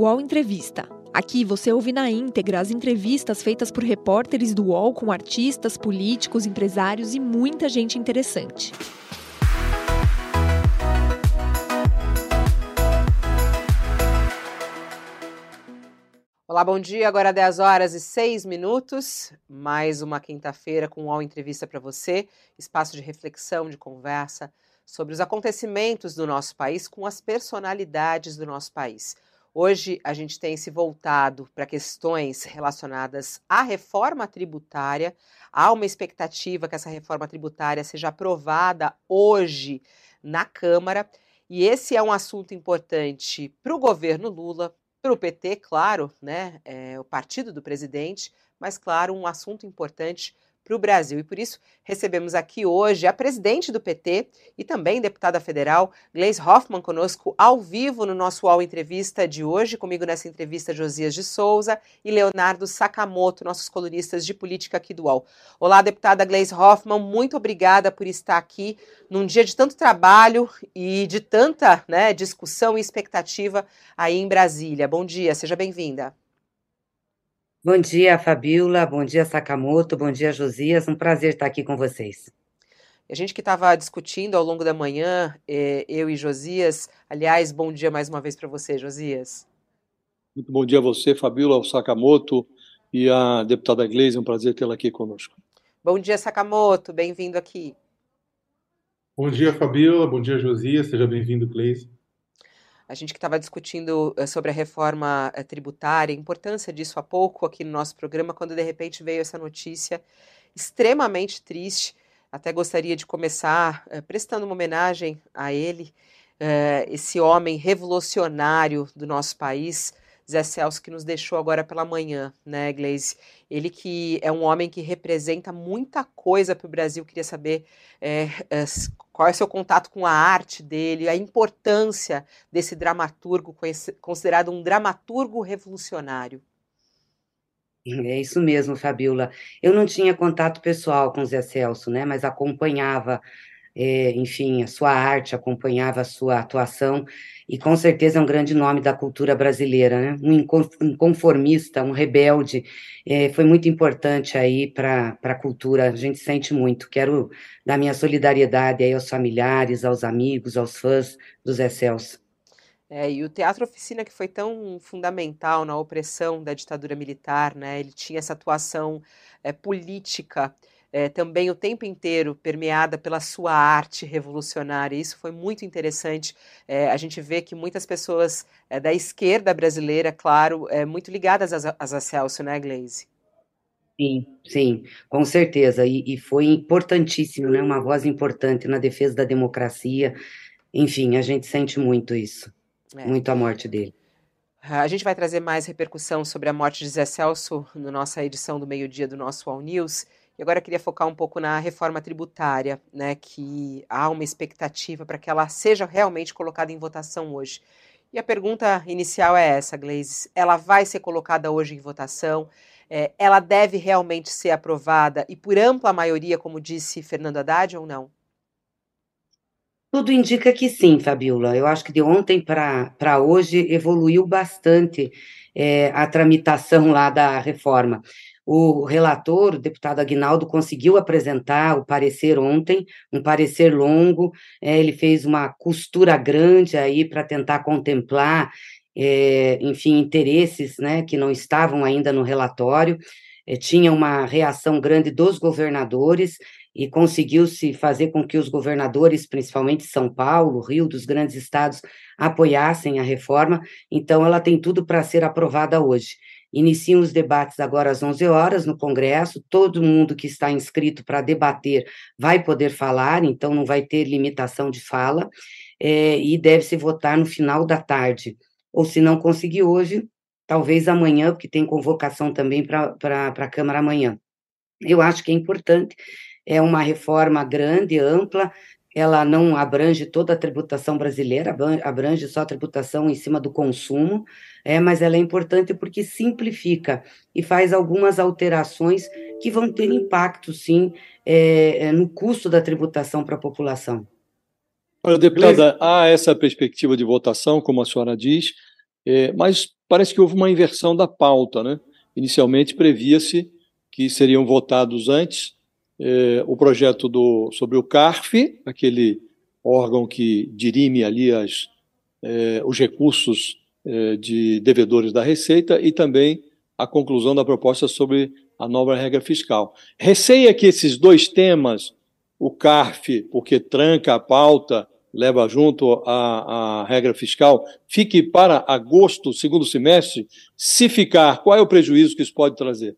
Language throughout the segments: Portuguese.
UOL Entrevista. Aqui você ouve na íntegra as entrevistas feitas por repórteres do UOL com artistas, políticos, empresários e muita gente interessante. Olá, bom dia. Agora 10 horas e 6 minutos. Mais uma quinta-feira com UOL Entrevista para você. Espaço de reflexão, de conversa sobre os acontecimentos do nosso país com as personalidades do nosso país. Hoje a gente tem se voltado para questões relacionadas à reforma tributária. Há uma expectativa que essa reforma tributária seja aprovada hoje na Câmara. E esse é um assunto importante para o governo Lula, para o PT, claro, né, é, o partido do presidente, mas, claro, um assunto importante para o Brasil. E por isso recebemos aqui hoje a presidente do PT e também deputada federal, Gleisi Hoffmann, conosco ao vivo no nosso UOL Entrevista de hoje. Comigo nessa entrevista, Josias de Souza e Leonardo Sakamoto, nossos colunistas de política aqui do UOL. Olá, deputada Gleisi Hoffmann, muito obrigada por estar aqui num dia de tanto trabalho e de tanta né, discussão e expectativa aí em Brasília. Bom dia, seja bem-vinda. Bom dia, Fabiola. Bom dia, Sakamoto. Bom dia, Josias. Um prazer estar aqui com vocês. A gente que estava discutindo ao longo da manhã, eh, eu e Josias. Aliás, bom dia mais uma vez para você, Josias. Muito bom dia a você, Fabiola, ao Sakamoto e a deputada Gleisi. É um prazer tê-la aqui conosco. Bom dia, Sakamoto. Bem-vindo aqui. Bom dia, Fabiola. Bom dia, Josias. Seja bem-vindo, Gleisi. A gente que estava discutindo eh, sobre a reforma eh, tributária, a importância disso há pouco aqui no nosso programa, quando de repente veio essa notícia extremamente triste. Até gostaria de começar uh, prestando uma homenagem a ele, esse homem revolucionário do nosso país, Zé Celso, que nos deixou agora pela manhã, né, Gleise? Ele que é um homem que representa muita coisa para o Brasil. Queria saber é, é, qual é o seu contato com a arte dele, a importância desse dramaturgo, considerado um dramaturgo revolucionário. É isso mesmo, Fabiola. Eu não tinha contato pessoal com Zé Celso, né, mas acompanhava é, enfim, a sua arte, acompanhava a sua atuação, e com certeza é um grande nome da cultura brasileira, né? Um inconformista, um rebelde, é, foi muito importante aí para a cultura, a gente sente muito. Quero dar minha solidariedade aí aos familiares, aos amigos, aos fãs do Zé. É, e o Teatro Oficina, que foi tão fundamental na opressão da ditadura militar, né? Ele tinha essa atuação é, política é, também o tempo inteiro permeada pela sua arte revolucionária. Isso foi muito interessante. É, a gente vê que muitas pessoas é, da esquerda brasileira, claro, é, muito ligadas às, às Celso, né, Glaze? Sim, sim, com certeza. E, e foi importantíssimo, né? Uma voz importante na defesa da democracia. Enfim, a gente sente muito isso, é. muito a morte dele. A gente vai trazer mais repercussão sobre a morte de Zé Celso na nossa edição do meio-dia do nosso All News. E agora eu queria focar um pouco na reforma tributária, né, que há uma expectativa para que ela seja realmente colocada em votação hoje. E a pergunta inicial é essa, Gleisi: ela vai ser colocada hoje em votação? É, ela deve realmente ser aprovada e por ampla maioria, como disse Fernando Haddad, ou não? Tudo indica que sim, Fabiola. Eu acho que de ontem para hoje evoluiu bastante é, a tramitação lá da reforma. O relator, o deputado Aguinaldo, conseguiu apresentar o parecer ontem, um parecer longo, é, ele fez uma costura grande aí para tentar contemplar, é, enfim, interesses né, que não estavam ainda no relatório, é, tinha uma reação grande dos governadores, e conseguiu-se fazer com que os governadores, principalmente São Paulo, Rio, dos grandes estados, apoiassem a reforma, então ela tem tudo para ser aprovada hoje. Iniciam os debates agora às 11 horas no Congresso. Todo mundo que está inscrito para debater vai poder falar, então não vai ter limitação de fala, é, e deve-se votar no final da tarde. Ou se não conseguir hoje, talvez amanhã, porque tem convocação também para a Câmara amanhã. Eu acho que é importante, é uma reforma grande, ampla, ela não abrange toda a tributação brasileira, abrange só a tributação em cima do consumo, é, mas ela é importante porque simplifica e faz algumas alterações que vão ter impacto, sim, é, é no custo da tributação para a população. Olha, deputada, há essa perspectiva de votação, como a senhora diz, É, mas parece que houve uma inversão da pauta. Né? Inicialmente previa-se que seriam votados antes é, o projeto do, sobre o CARF, aquele órgão que dirime ali as, é, os recursos é, de devedores da Receita, e também a conclusão da proposta sobre a nova regra fiscal. Receia que esses dois temas, o CARF, porque tranca a pauta, leva junto a, a regra fiscal, fique para agosto, segundo semestre? Se ficar, qual é o prejuízo que isso pode trazer?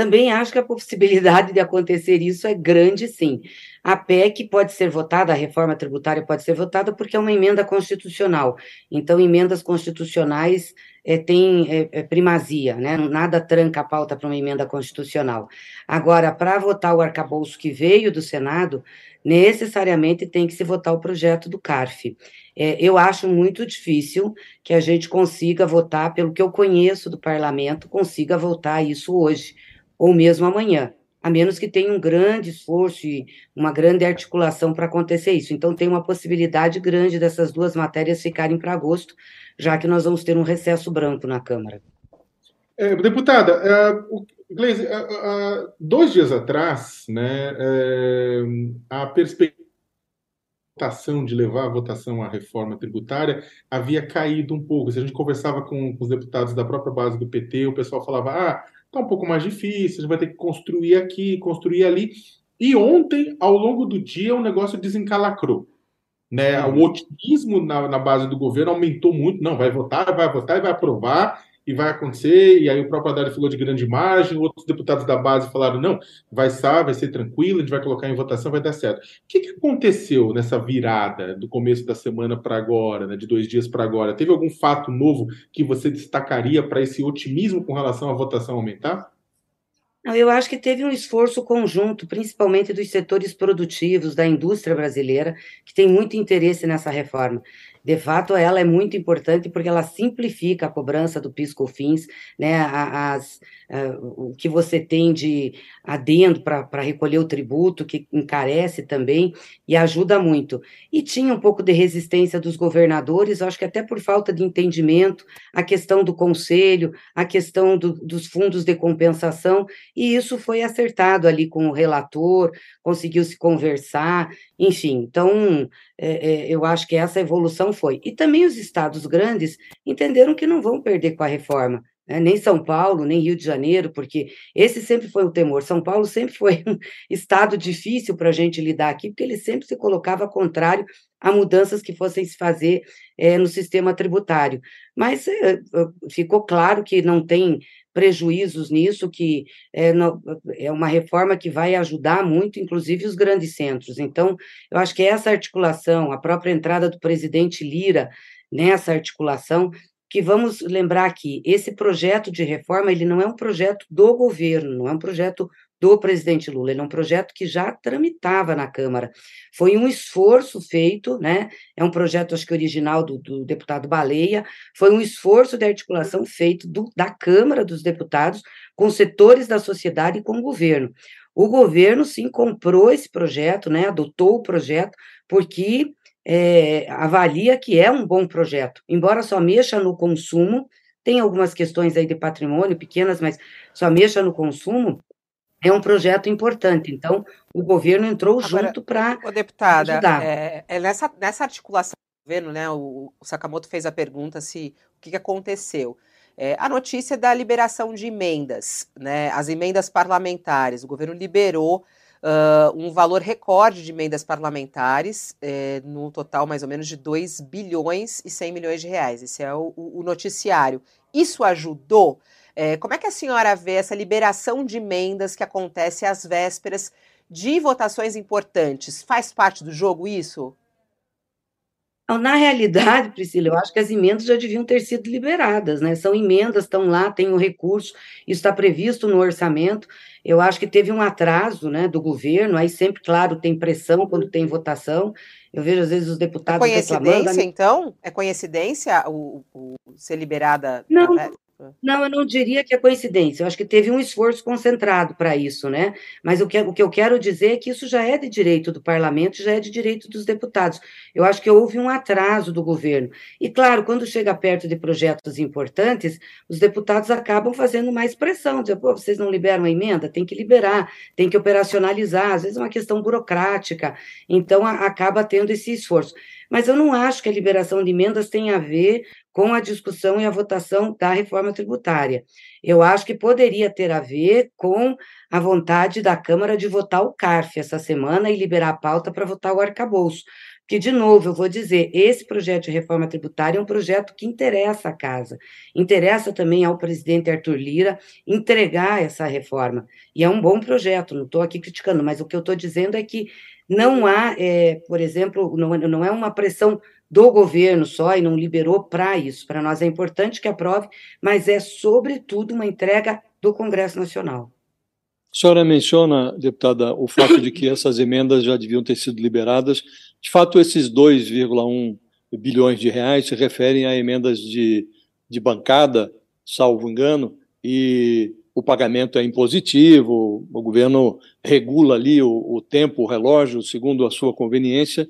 Também acho que a possibilidade de acontecer isso é grande, sim. A PEC pode ser votada, a reforma tributária pode ser votada porque é uma emenda constitucional. Então, emendas constitucionais é, têm é, é, primazia, né? Nada tranca a pauta para uma emenda constitucional. Agora, para votar o arcabouço que veio do Senado, necessariamente tem que se votar o projeto do CARF. É, eu acho muito difícil que a gente consiga votar, pelo que eu conheço do parlamento, consiga votar isso hoje, ou mesmo amanhã a menos que tenha um grande esforço e uma grande articulação para acontecer isso. Então, tem uma possibilidade grande dessas duas matérias ficarem para agosto, já que nós vamos ter um recesso branco na Câmara. É, deputada, é, Gleisi, é, é, dois dias atrás, né, a perspectiva de levar a votação à reforma tributária havia caído um pouco. Se a gente conversava com, com os deputados da própria base do PT, o pessoal falava: ah, Está um pouco mais difícil, a gente vai ter que construir aqui, construir ali. E ontem, ao longo do dia, o negócio desencalacrou. Né? O otimismo na, na base do governo aumentou muito. Não, vai votar, vai votar e vai aprovar e vai acontecer. E aí o próprio Haddad falou de grande margem, outros deputados da base falaram: não, vai estar, vai ser tranquilo, a gente vai colocar em votação, vai dar certo. O que, que aconteceu nessa virada do começo da semana para agora, né, de dois dias para agora? Teve algum fato novo que você destacaria para esse otimismo com relação à votação aumentar? Eu acho que teve um esforço conjunto, principalmente dos setores produtivos, da indústria brasileira, que tem muito interesse nessa reforma. De fato, ela é muito importante porque ela simplifica a cobrança do PIS/COFINS, né, as, o que você tem de adendo para recolher o tributo, que encarece também e ajuda muito. E tinha um pouco de resistência dos governadores, acho que até por falta de entendimento, a questão do conselho, a questão do, dos fundos de compensação, e isso foi acertado ali com o relator, conseguiu se conversar, enfim. Então, é, é, eu acho que essa evolução foi. E também os estados grandes entenderam que não vão perder com a reforma. Né? Nem São Paulo, nem Rio de Janeiro, porque esse sempre foi o temor. São Paulo sempre foi um estado difícil para a gente lidar aqui, porque ele sempre se colocava contrário a mudanças que fossem se fazer é, no sistema tributário. Mas é, ficou claro que não tem prejuízos nisso, que é, é uma reforma que vai ajudar muito, inclusive, os grandes centros. Então, eu acho que essa articulação, a própria entrada do presidente Lira nessa articulação, que vamos lembrar aqui, esse projeto de reforma, ele não é um projeto do governo, não é um projeto do presidente Lula. Ele é um projeto que já tramitava na Câmara. Foi um esforço feito, né? É um projeto, acho que original do, do deputado Baleia, foi um esforço de articulação feito do, da Câmara dos Deputados com setores da sociedade e com o governo. O governo, sim, comprou esse projeto, né? Adotou o projeto, porque é, avalia que é um bom projeto, embora só mexa no consumo, tem algumas questões aí de patrimônio pequenas, mas só mexa no consumo, é um projeto importante. Então, o governo entrou Agora, junto para deputada, ajudar. É, é nessa, nessa articulação do governo, né, o, o Sakamoto fez a pergunta se o que, que aconteceu. É, a notícia da liberação de emendas, né, as emendas parlamentares. O governo liberou uh, um valor recorde de emendas parlamentares, é, total mais ou menos de 2 bilhões e 100 milhões de reais. Esse é o, o noticiário. Isso ajudou? É, como é que a senhora vê essa liberação de emendas que acontece às vésperas de votações importantes? Faz parte do jogo isso? Na realidade, Priscila, eu acho que as emendas já deviam ter sido liberadas, né? São emendas, estão lá, tem o recurso, isso está previsto no orçamento. Eu acho que teve um atraso né, do governo, aí sempre, claro, tem pressão quando tem votação. Eu vejo, às vezes, os deputados. É coincidência, reclamando... então? É coincidência o, o ser liberada? Não, Não, eu não diria que é coincidência. Eu acho que teve um esforço concentrado para isso, né? Mas o que, o que eu quero dizer é que isso já é de direito do parlamento, já é de direito dos deputados. Eu acho que houve um atraso do governo. E, claro, quando chega perto de projetos importantes, os deputados acabam fazendo mais pressão, dizer, pô, vocês não liberam a emenda? Tem que liberar, tem que operacionalizar, às vezes é uma questão burocrática. Então, a, acaba tendo esse esforço. Mas eu não acho que a liberação de emendas tenha a ver com a discussão e a votação da reforma tributária. Eu acho que poderia ter a ver com a vontade da Câmara de votar o CARF essa semana e liberar a pauta para votar o arcabouço. Porque, de novo, eu vou dizer, esse projeto de reforma tributária é um projeto que interessa à casa, interessa também ao presidente Arthur Lira entregar essa reforma. E é um bom projeto, não estou aqui criticando, mas o que eu estou dizendo é que não há, é, por exemplo, não, não é uma pressão do governo só e não liberou para isso. Para nós é importante que aprove, mas é, sobretudo, uma entrega do Congresso Nacional. A senhora menciona, deputada, o fato de que essas emendas já deviam ter sido liberadas. De fato, esses 2,1 bilhões de reais se referem a emendas de, de bancada, salvo engano, e o pagamento é impositivo, o governo regula ali o, o tempo, o relógio, segundo a sua conveniência,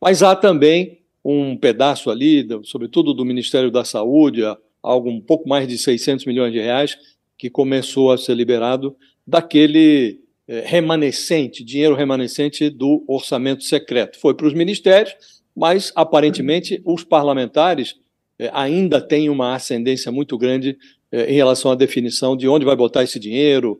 mas há também um pedaço ali, sobretudo do Ministério da Saúde, algo um pouco mais de 600 milhões de reais, que começou a ser liberado daquele é, remanescente, dinheiro remanescente do orçamento secreto. Foi para os ministérios, mas aparentemente os parlamentares é, ainda têm uma ascendência muito grande em relação à definição de onde vai botar esse dinheiro,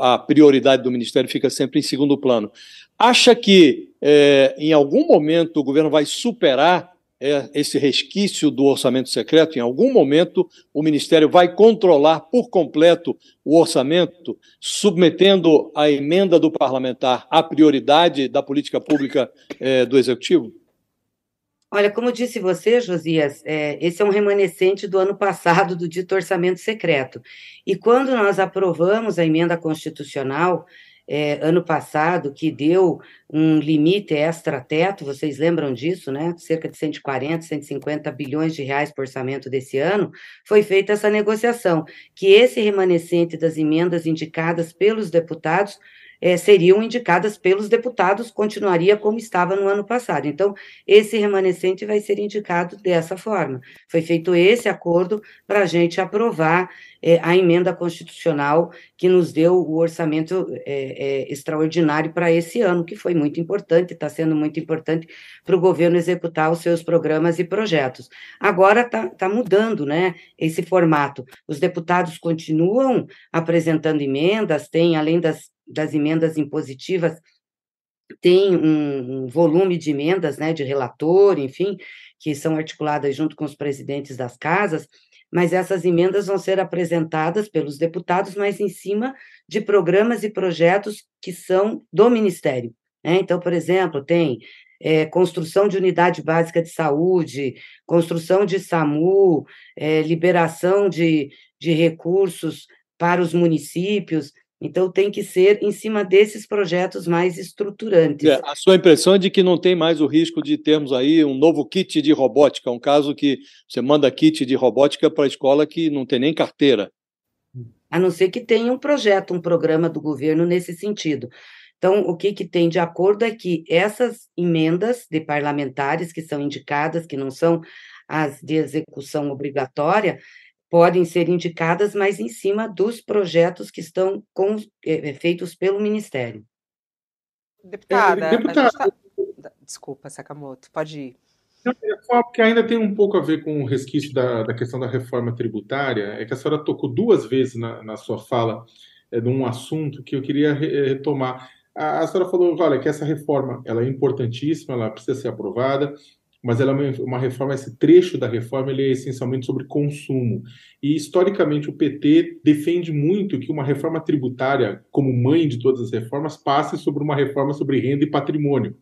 a prioridade do Ministério fica sempre em segundo plano. Acha que é, em algum momento o governo vai superar é, esse resquício do orçamento secreto? Em algum momento o Ministério vai controlar por completo o orçamento, submetendo a emenda do parlamentar à prioridade da política pública é, do Executivo? Olha, como disse você, Josias, é, esse é um remanescente do ano passado do dito orçamento secreto. E quando nós aprovamos a emenda constitucional, é, ano passado, que deu um limite extra-teto, vocês lembram disso, né? Cerca de 140, 150 bilhões de reais por orçamento desse ano, foi feita essa negociação, que esse remanescente das emendas indicadas pelos deputados é, seriam indicadas pelos deputados, continuaria como estava no ano passado. Então, esse remanescente vai ser indicado dessa forma. Foi feito esse acordo para a gente aprovar é, a emenda constitucional que nos deu o orçamento é, é, extraordinário para esse ano, que foi muito importante, está sendo muito importante para o governo executar os seus programas e projetos. Agora está tá mudando né, esse formato. Os deputados continuam apresentando emendas, tem, além das das emendas impositivas tem um, um, volume de emendas, né, de relator, enfim, que são articuladas junto com os presidentes das casas, mas essas emendas vão ser apresentadas pelos deputados, mas em cima de programas e projetos que são do Ministério. Né? Então, por exemplo, tem é, construção de unidade básica de saúde, construção de SAMU, é, liberação de, de recursos para os municípios. Então, tem que ser em cima desses projetos mais estruturantes. É, a sua impressão é de que não tem mais o risco de termos aí um novo kit de robótica, um caso que você manda kit de robótica para a escola que não tem nem carteira. A não ser que tenha um projeto, um programa do governo nesse sentido. Então, o que, que tem de acordo é que essas emendas de parlamentares que são indicadas, que não são as de execução obrigatória, podem ser indicadas, mas em cima dos projetos que estão com, é, feitos pelo Ministério. Deputada, é, deputada tá... desculpa, Sakamoto, pode ir. Porque ainda tem um pouco a ver com o resquício da, da questão da reforma tributária, é que a senhora tocou duas vezes na, na sua fala é, de um assunto que eu queria retomar. A, a senhora falou, olha, que essa reforma ela é importantíssima, ela precisa ser aprovada, mas ela é uma reforma, esse trecho da reforma ele é essencialmente sobre consumo. E historicamente o PT defende muito que uma reforma tributária, como mãe de todas as reformas, passe sobre uma reforma sobre renda e patrimônio.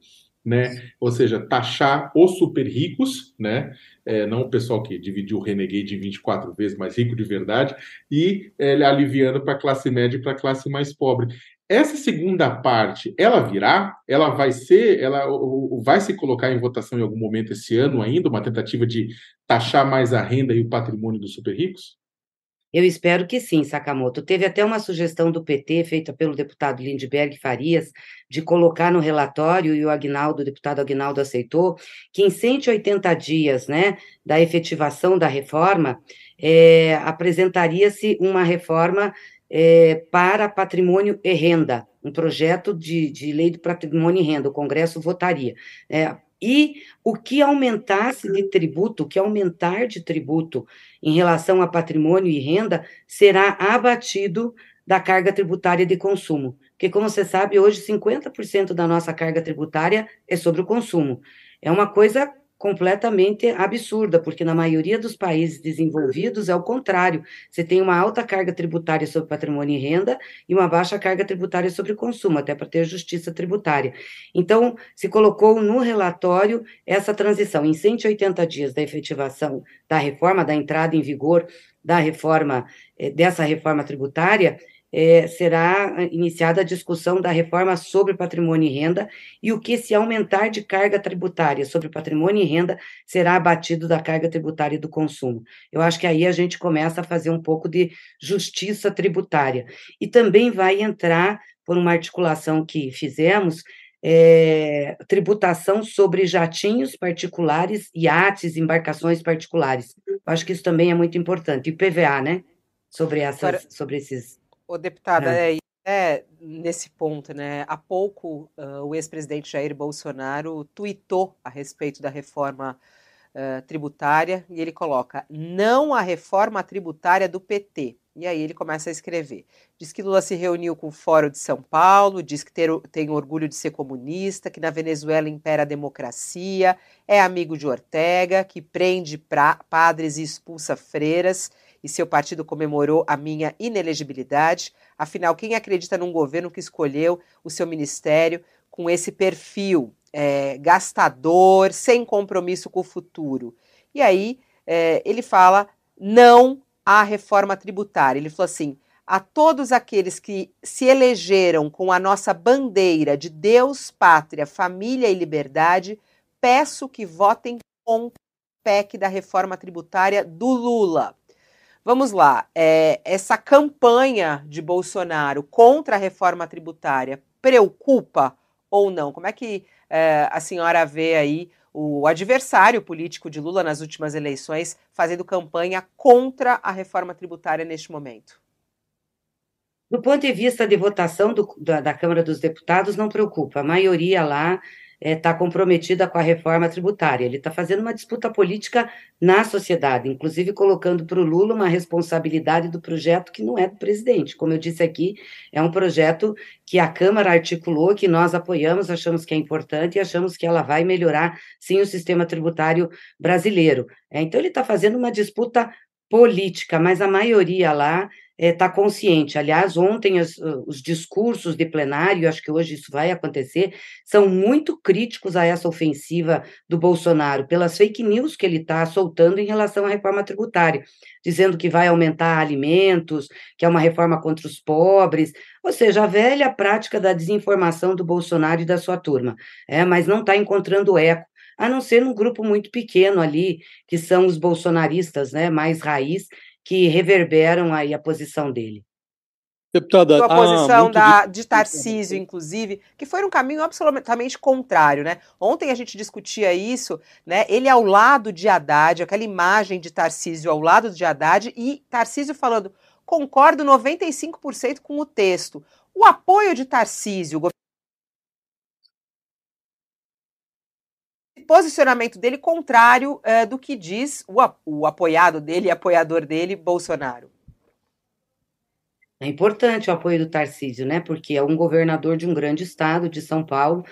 Né? Ou seja, taxar os super ricos, né? É, não o pessoal que dividiu o Renegade em 24 vezes mais rico de verdade, e é, aliviando para a classe média e para a classe mais pobre. Essa segunda parte, ela virá? Ela vai ser, ela vai se colocar em votação em algum momento esse ano ainda, uma tentativa de taxar mais a renda e o patrimônio dos super ricos? Eu espero que sim, Sakamoto. Teve até uma sugestão do PT, feita pelo deputado Lindbergh Farias, de colocar no relatório, e o Agnaldo, o deputado Agnaldo aceitou, que em 180 dias né, da efetivação da reforma, é, apresentaria-se uma reforma é, para patrimônio e renda, um projeto de, de lei de patrimônio e renda, o Congresso votaria. É, e o que aumentasse de tributo, o que aumentar de tributo em relação a patrimônio e renda, será abatido da carga tributária de consumo. Porque, como você sabe, hoje 50% da nossa carga tributária é sobre o consumo. É uma coisa completamente absurda, porque na maioria dos países desenvolvidos é o contrário. Você tem uma alta carga tributária sobre patrimônio e renda e uma baixa carga tributária sobre consumo, até para ter justiça tributária. Então, se colocou no relatório essa transição em 180 dias da efetivação da reforma, da entrada em vigor da reforma, eh, dessa reforma tributária, é, será iniciada a discussão da reforma sobre patrimônio e renda, e o que se aumentar de carga tributária sobre patrimônio e renda será abatido da carga tributária do consumo. Eu acho que aí a gente começa a fazer um pouco de justiça tributária. E também vai entrar, por uma articulação que fizemos, é, tributação sobre jatinhos particulares, iates, embarcações particulares. Eu acho que isso também é muito importante. E PVA, né? Sobre, essas, Agora, sobre esses Ô, deputada, é. É, é nesse ponto, né? Há pouco uh, o ex-presidente Jair Bolsonaro tuitou a respeito da reforma uh, tributária e ele coloca: não a reforma tributária do PT. E aí ele começa a escrever. Diz que Lula se reuniu com o Fórum de São Paulo, diz que ter, tem orgulho de ser comunista, que na Venezuela impera a democracia, é amigo de Ortega, que prende pra, padres e expulsa freiras e seu partido comemorou a minha inelegibilidade. Afinal, quem acredita num governo que escolheu o seu ministério com esse perfil é, gastador, sem compromisso com o futuro? E aí é, ele fala não à reforma tributária. Ele falou assim: a todos aqueles que se elegeram com a nossa bandeira de Deus, pátria, família e liberdade, peço que votem contra o PEC da reforma tributária do Lula. Vamos lá, é, essa campanha de Bolsonaro contra a reforma tributária preocupa ou não? Como é que é, a senhora vê aí o adversário político de Lula nas últimas eleições fazendo campanha contra a reforma tributária neste momento? Do ponto de vista de votação do, da, da Câmara dos Deputados, não preocupa. A maioria lá está é, comprometida com a reforma tributária. Ele está fazendo uma disputa política na sociedade, inclusive colocando para o Lula uma responsabilidade do projeto que não é do presidente. Como eu disse aqui, é um projeto que a Câmara articulou, que nós apoiamos, achamos que é importante e achamos que ela vai melhorar, sim, o sistema tributário brasileiro. É, então, ele está fazendo uma disputa política, mas a maioria lá está é, consciente. Aliás, ontem as, os discursos de plenário, acho que hoje isso vai acontecer, são muito críticos a essa ofensiva do Bolsonaro, pelas fake news que ele está soltando em relação à reforma tributária, dizendo que vai aumentar alimentos, que é uma reforma contra os pobres, ou seja, a velha prática da desinformação do Bolsonaro e da sua turma, é, mas não está encontrando eco a não ser num grupo muito pequeno ali, que são os bolsonaristas, né, mais raiz, que reverberam aí a posição dele. Deputada, a posição da, de Tarcísio, inclusive, que foi um caminho absolutamente contrário, né? Ontem a gente discutia isso, né? Ele ao lado de Haddad, aquela imagem de Tarcísio ao lado de Haddad, e Tarcísio falando, concordo 95% com o texto. O apoio de Tarcísio, posicionamento dele contrário é, do que diz o, o apoiado dele, apoiador dele, Bolsonaro. É importante o apoio do Tarcísio, né? Porque é um governador de um grande estado, de São Paulo,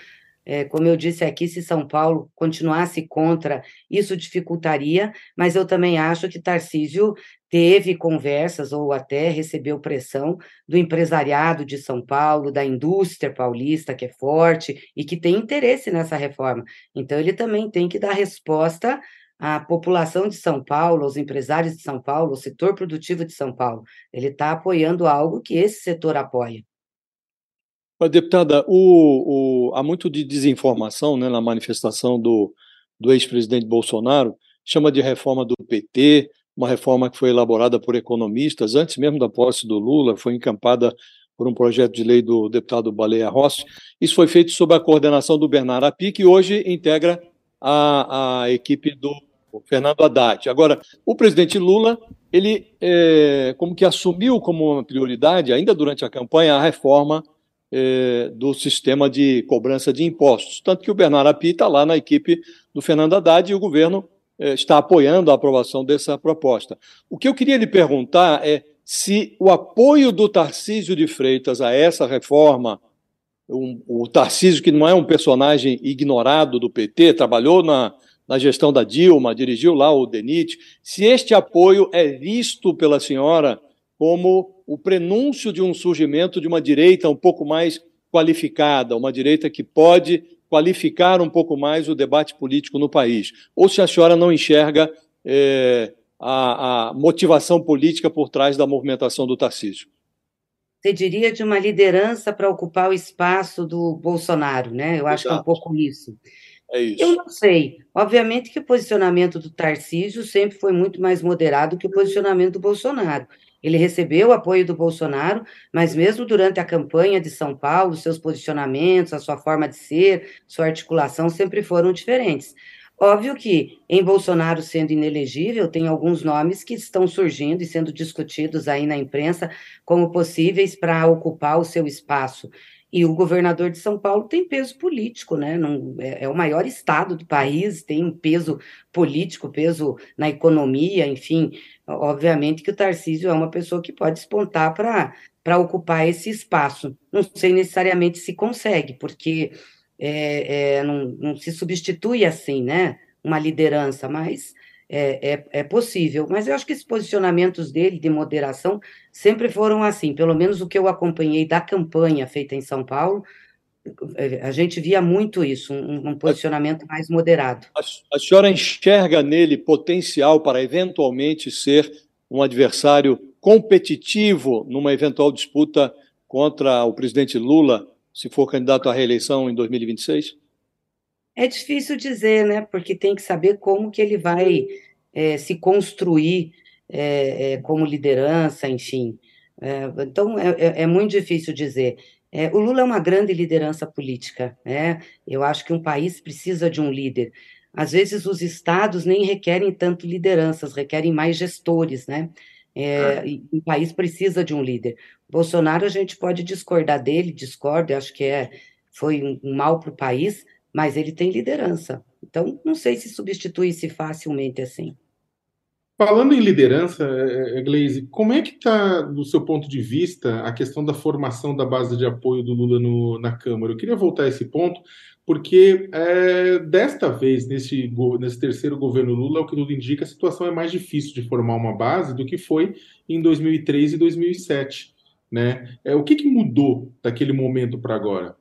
é, como eu disse aqui, se São Paulo continuasse contra, isso dificultaria, mas eu também acho que Tarcísio teve conversas ou até recebeu pressão do empresariado de São Paulo, da indústria paulista, que é forte e que tem interesse nessa reforma. Então, ele também tem que dar resposta à população de São Paulo, aos empresários de São Paulo, ao setor produtivo de São Paulo. Ele está apoiando algo que esse setor apoia. Deputada, o, o, há muito de desinformação né, na manifestação do, do ex-presidente Bolsonaro, chama de reforma do PT, uma reforma que foi elaborada por economistas, antes mesmo da posse do Lula, foi encampada por um projeto de lei do deputado Baleia Rossi. Isso foi feito sob a coordenação do Bernardo Api, que hoje integra a, a equipe do Fernando Haddad. Agora, o presidente Lula, ele é, como que assumiu como uma prioridade, ainda durante a campanha, a reforma é, do sistema de cobrança de impostos. Tanto que o Bernardo Api está lá na equipe do Fernando Haddad e o governo é, está apoiando a aprovação dessa proposta. O que eu queria lhe perguntar é se o apoio do Tarcísio de Freitas a essa reforma, um, o Tarcísio, que não é um personagem ignorado do PT, trabalhou na, na gestão da Dilma, dirigiu lá o DENIT, se este apoio é visto pela senhora como o prenúncio de um surgimento de uma direita um pouco mais qualificada, uma direita que pode qualificar um pouco mais o debate político no país, ou se a senhora não enxerga é, a, a motivação política por trás da movimentação do Tarcísio? Você diria de uma liderança para ocupar o espaço do Bolsonaro, né? Eu acho Exato. que é um pouco isso. É isso. Eu não sei. Obviamente que o posicionamento do Tarcísio sempre foi muito mais moderado que o posicionamento do Bolsonaro. Ele recebeu o apoio do Bolsonaro, mas mesmo durante a campanha de São Paulo, seus posicionamentos, a sua forma de ser, sua articulação sempre foram diferentes. Óbvio que, em Bolsonaro sendo inelegível, tem alguns nomes que estão surgindo e sendo discutidos aí na imprensa como possíveis para ocupar o seu espaço. E o governador de São Paulo tem peso político, né? Não, é, é, o maior estado do país, tem peso político, peso na economia, enfim. Obviamente que o Tarcísio é uma pessoa que pode despontar para ocupar esse espaço. Não sei necessariamente se consegue, porque é, é, não, não, se substitui assim, né? Uma liderança, mas é, é, é, possível. Mas eu acho que esses posicionamentos dele de moderação sempre foram assim, pelo menos o que eu acompanhei da campanha feita em São Paulo, a gente via muito isso, um, um posicionamento mais moderado. A, a senhora enxerga nele potencial para eventualmente ser um adversário competitivo numa eventual disputa contra o presidente Lula se for candidato à reeleição em 2026? É difícil dizer, né? Porque tem que saber como que ele vai é, se construir é, é, como liderança, enfim. É, então, é, é, é, muito difícil dizer. O Lula é uma grande liderança política, né? Eu acho que um país precisa de um líder. Às vezes, os estados nem requerem tanto lideranças, requerem mais gestores, né? É, o país precisa de um líder. Bolsonaro, a gente pode discordar dele, discordo, acho que é, foi um, um mal para o país, mas ele tem liderança. Então, não sei se substitui-se facilmente assim. Falando em liderança, é, é, Gleise, como é que está, do seu ponto de vista, a questão da formação da base de apoio do Lula no, na Câmara? Eu queria voltar a esse ponto, porque é, desta vez, nesse, nesse terceiro governo Lula, o que tudo indica, a situação é mais difícil de formar uma base do que foi em 2003 e 2007. Né? É, o que, que mudou daquele momento para agora?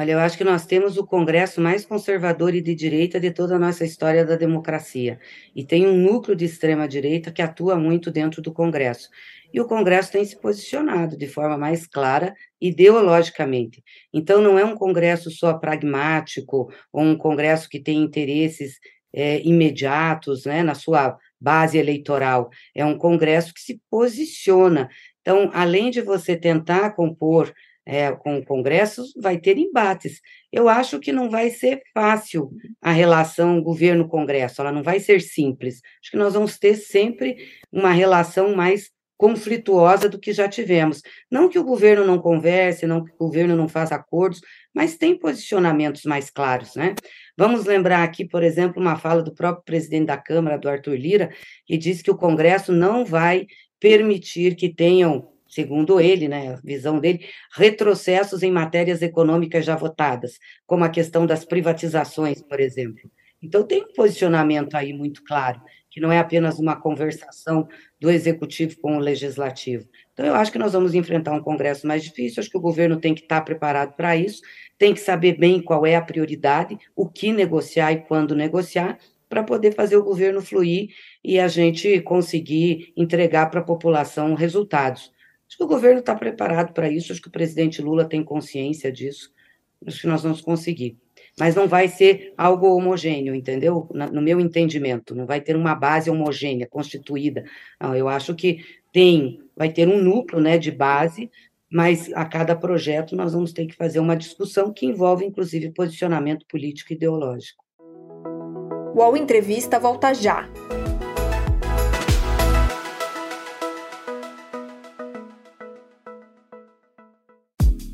Olha, eu acho que nós temos o Congresso mais conservador e de direita de toda a nossa história da democracia. E tem um núcleo de extrema-direita que atua muito dentro do Congresso. E o Congresso tem se posicionado de forma mais clara ideologicamente. Então, não é um Congresso só pragmático, ou um Congresso que tem interesses é, imediatos né, na sua base eleitoral. É um Congresso que se posiciona. Então, além de você tentar compor é, com o Congresso, vai ter embates. Eu acho que não vai ser fácil a relação governo-Congresso, ela não vai ser simples. Acho que nós vamos ter sempre uma relação mais conflituosa do que já tivemos. Não que o governo não converse, não que o governo não faça acordos, mas tem posicionamentos mais claros, né? Vamos lembrar aqui, por exemplo, uma fala do próprio presidente da Câmara, do Arthur Lira, que diz que o Congresso não vai permitir que tenham segundo ele, né, a visão dele, retrocessos em matérias econômicas já votadas, como a questão das privatizações, por exemplo. Então, tem um posicionamento aí muito claro, que não é apenas uma conversação do executivo com o legislativo. Então, eu acho que nós vamos enfrentar um Congresso mais difícil, acho que o governo tem que estar preparado para isso, tem que saber bem qual é a prioridade, o que negociar e quando negociar, para poder fazer o governo fluir e a gente conseguir entregar para a população resultados. Acho que o governo está preparado para isso, acho que o presidente Lula tem consciência disso, acho que nós vamos conseguir. mas não vai ser algo homogêneo, entendeu? No meu entendimento, não vai ter uma base homogênea, constituída. Não, eu acho que tem, vai ter um núcleo né, de base, mas a cada projeto nós vamos ter que fazer uma discussão que envolve, inclusive, posicionamento político e ideológico. O UOL Entrevista volta já.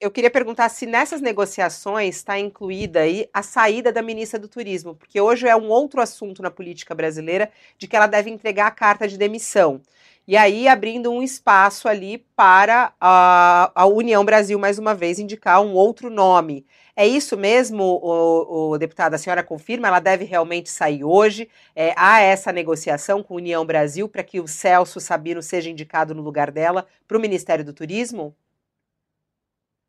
Eu queria perguntar se nessas negociações está incluída aí a saída da ministra do Turismo, porque hoje é um outro assunto na política brasileira de que ela deve entregar a carta de demissão e aí abrindo um espaço ali para a, a União Brasil, mais uma vez, indicar um outro nome. É isso mesmo, o, o deputado? A senhora confirma? Ela deve realmente sair hoje? É, há essa negociação com a União Brasil para que o Celso Sabino seja indicado no lugar dela para o Ministério do Turismo?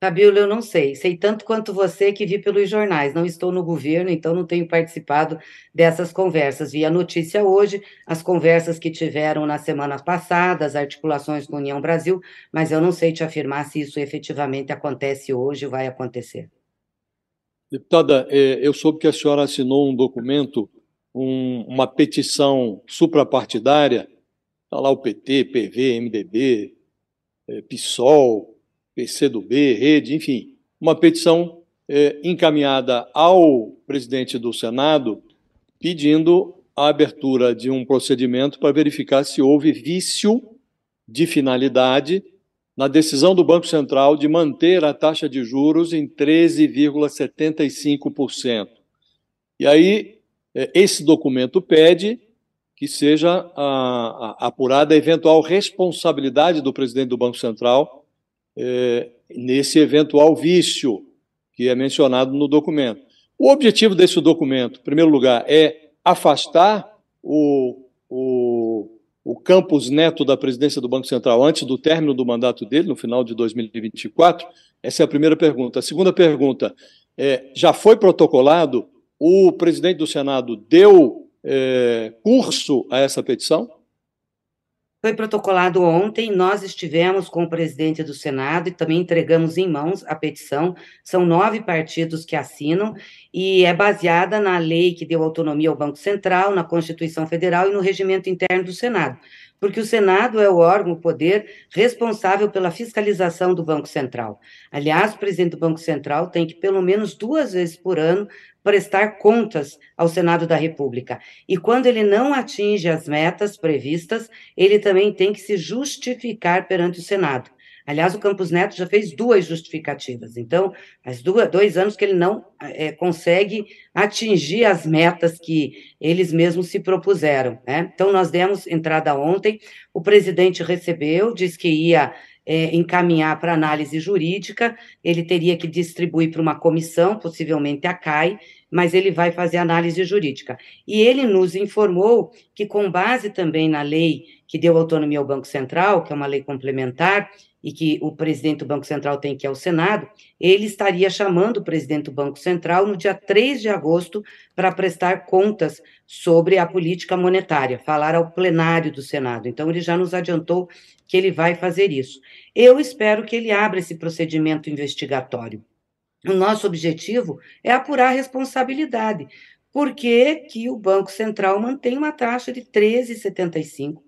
Fabíola, eu não sei. Sei tanto quanto você que vi pelos jornais. Não estou no governo, então não tenho participado dessas conversas. Vi a notícia hoje, as conversas que tiveram na semana passada, as articulações com a União Brasil, mas eu não sei te afirmar se isso efetivamente acontece hoje ou vai acontecer. Deputada, é, eu soube que a senhora assinou um documento, um, uma petição suprapartidária, está lá o PT, PV, MDB, é, PSOL, PCdoB, Rede, enfim, uma petição é, encaminhada ao presidente do Senado pedindo a abertura de um procedimento para verificar se houve vício de finalidade na decisão do Banco Central de manter a taxa de juros em 13,75%. E aí, é, esse documento pede que seja a, a, apurada a eventual responsabilidade do presidente do Banco Central é, nesse eventual vício que é mencionado no documento. O objetivo desse documento, em primeiro lugar, é afastar o, o, o Campos Neto da presidência do Banco Central antes do término do mandato dele, no final de 2024? Essa é a primeira pergunta. A segunda pergunta, é, já foi protocolado? O presidente do Senado deu é, curso a essa petição? Foi protocolado ontem, nós estivemos com o presidente do Senado e também entregamos em mãos a petição. São nove partidos que assinam e é baseada na lei que deu autonomia ao Banco Central, na Constituição Federal e no regimento interno do Senado porque o Senado é o órgão, o poder responsável pela fiscalização do Banco Central. Aliás, o presidente do Banco Central tem que, pelo menos duas vezes por ano, prestar contas ao Senado da República. E quando ele não atinge as metas previstas, ele também tem que se justificar perante o Senado. Aliás, o Campos Neto já fez duas justificativas. Então, faz duas, dois anos que ele não é, consegue atingir as metas que eles mesmos se propuseram. Né? Então, nós demos entrada ontem, o presidente recebeu, disse que ia é, encaminhar para análise jurídica, ele teria que distribuir para uma comissão, possivelmente a CAI, mas ele vai fazer análise jurídica. E ele nos informou que, com base também na lei que deu autonomia ao Banco Central, que é uma lei complementar, e que o presidente do Banco Central tem que ir ao Senado, ele estaria chamando o presidente do Banco Central no dia 3 de agosto para prestar contas sobre a política monetária, falar ao plenário do Senado. Então, ele já nos adiantou que ele vai fazer isso. Eu espero que ele abra esse procedimento investigatório. O nosso objetivo é apurar a responsabilidade. Por que, que o Banco Central mantém uma taxa de 13,75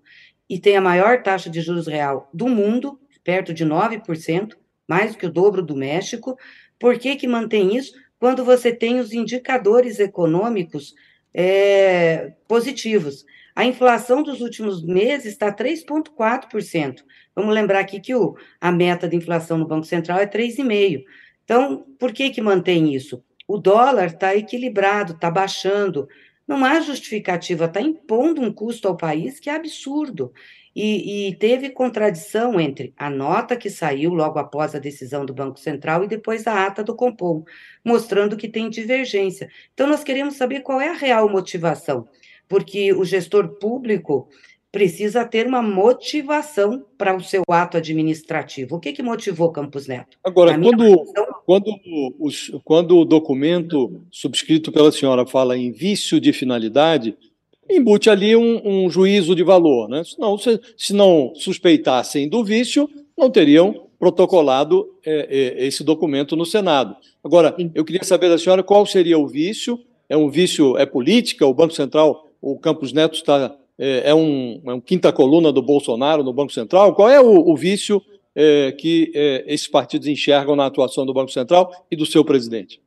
e tem a maior taxa de juros real do mundo perto de 9%, mais do que o dobro do México. Por que, que mantém isso? Quando você tem os indicadores econômicos é, positivos. A inflação dos últimos meses está 3,4%. Vamos lembrar aqui que o, a meta de inflação no Banco Central é 3,5%. Então, por que, que mantém isso? O dólar está equilibrado, está baixando. Não há justificativa, está impondo um custo ao país que é absurdo. E, e, teve contradição entre a nota que saiu logo após a decisão do Banco Central e depois a ata do Compom, mostrando que tem divergência. Então, nós queremos saber qual é a real motivação, porque o gestor público precisa ter uma motivação para o seu ato administrativo. O que, que motivou Campos Neto? Agora, quando, quando, os, quando o documento subscrito pela senhora fala em vício de finalidade, embute ali um, um juízo de valor. Né? Senão, se, se não suspeitassem do vício, não teriam protocolado é, é, esse documento no Senado. Agora, eu queria saber da senhora qual seria o vício. É um vício, é política? O Banco Central, o Campos Neto está é, é, um, é um quinta coluna do Bolsonaro no Banco Central? Qual é o, o vício é, que é, esses partidos enxergam na atuação do Banco Central e do seu presidente?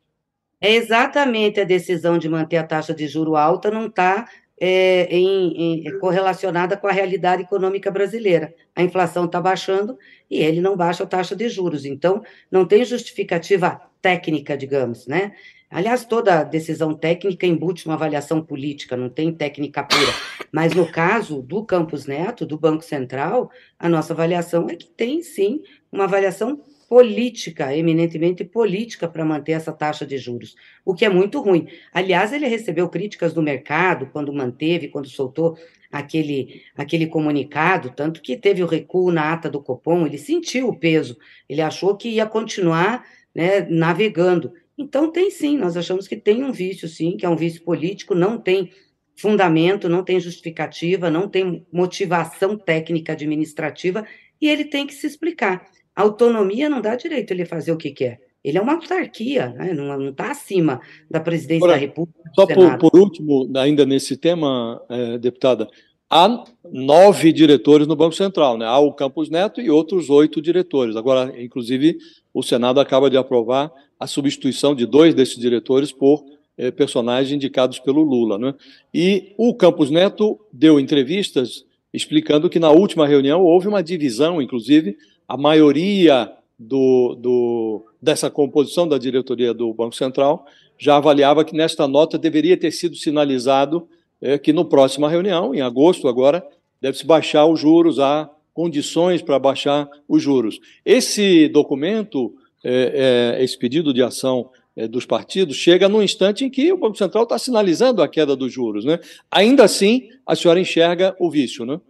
É exatamente a decisão de manter a taxa de juro alta não está é, em, em, correlacionada com a realidade econômica brasileira. A inflação está baixando e ele não baixa a taxa de juros. Então, não tem justificativa técnica, digamos, né? Aliás, toda decisão técnica embute uma avaliação política, não tem técnica pura. Mas no caso do Campos Neto, do Banco Central, a nossa avaliação é que tem sim uma avaliação política, eminentemente política, para manter essa taxa de juros, o que é muito ruim. Aliás, ele recebeu críticas do mercado quando manteve, quando soltou aquele, aquele comunicado, tanto que teve o recuo na ata do Copom, ele sentiu o peso, ele achou que ia continuar né, navegando. Então, tem sim, nós achamos que tem um vício, sim, que é um vício político, não tem fundamento, não tem justificativa, não tem motivação técnica administrativa, e ele tem que se explicar. A autonomia não dá direito ele fazer o que quer. Ele é uma autarquia, né? não está acima da presidência Agora, da República. Só por, por, último, ainda nesse tema, é, deputada, há nove diretores no Banco Central, né? Há o Campos Neto e outros oito diretores. Agora, inclusive, o Senado acaba de aprovar a substituição de dois desses diretores por eh, personagens indicados pelo Lula. Né? E o Campos Neto deu entrevistas explicando que na última reunião houve uma divisão, inclusive, a maioria do, do, dessa composição da diretoria do Banco Central já avaliava que nesta nota deveria ter sido sinalizado é, que no próxima reunião, em agosto agora, deve-se baixar os juros, há condições para baixar os juros. Esse documento é, é, esse pedido de ação é, dos partidos chega num instante em que o Banco Central está sinalizando a queda dos juros. Né? Ainda assim, a senhora enxerga o vício, né?